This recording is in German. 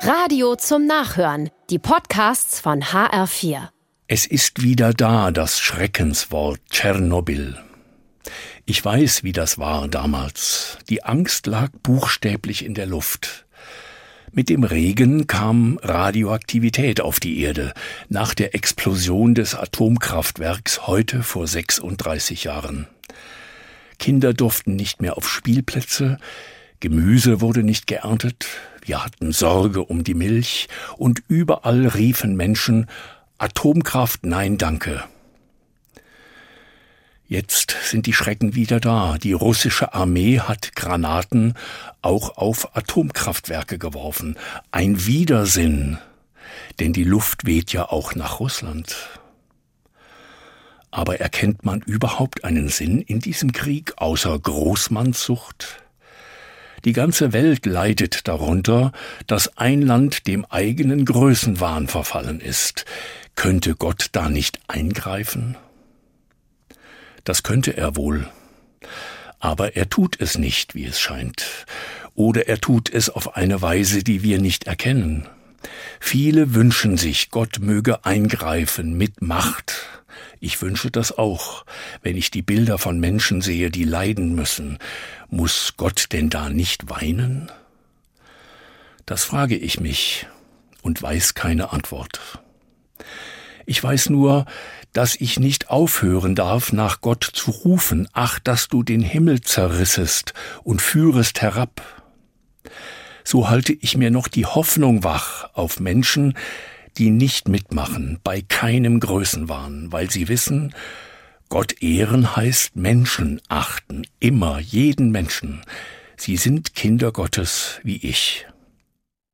Radio zum Nachhören. Die Podcasts von HR4. Es ist wieder da, das Schreckenswort Tschernobyl. Ich weiß, wie das war damals. Die Angst lag buchstäblich in der Luft. Mit dem Regen kam Radioaktivität auf die Erde nach der Explosion des Atomkraftwerks heute vor 36 Jahren. Kinder durften nicht mehr auf Spielplätze, Gemüse wurde nicht geerntet, wir hatten Sorge um die Milch, und überall riefen Menschen Atomkraft nein danke. Jetzt sind die Schrecken wieder da. Die russische Armee hat Granaten auch auf Atomkraftwerke geworfen. Ein Widersinn, denn die Luft weht ja auch nach Russland. Aber erkennt man überhaupt einen Sinn in diesem Krieg außer Großmannssucht? Die ganze Welt leidet darunter, dass ein Land dem eigenen Größenwahn verfallen ist. Könnte Gott da nicht eingreifen? Das könnte er wohl. Aber er tut es nicht, wie es scheint. Oder er tut es auf eine Weise, die wir nicht erkennen. Viele wünschen sich, Gott möge eingreifen mit Macht. Ich wünsche das auch, wenn ich die Bilder von Menschen sehe, die leiden müssen. Muss Gott denn da nicht weinen? Das frage ich mich und weiß keine Antwort. Ich weiß nur, dass ich nicht aufhören darf, nach Gott zu rufen, ach, dass du den Himmel zerrissest und führest herab. So halte ich mir noch die Hoffnung wach auf Menschen, die nicht mitmachen bei keinem Größenwahn, weil sie wissen, Gott ehren heißt Menschen achten, immer jeden Menschen. Sie sind Kinder Gottes wie ich.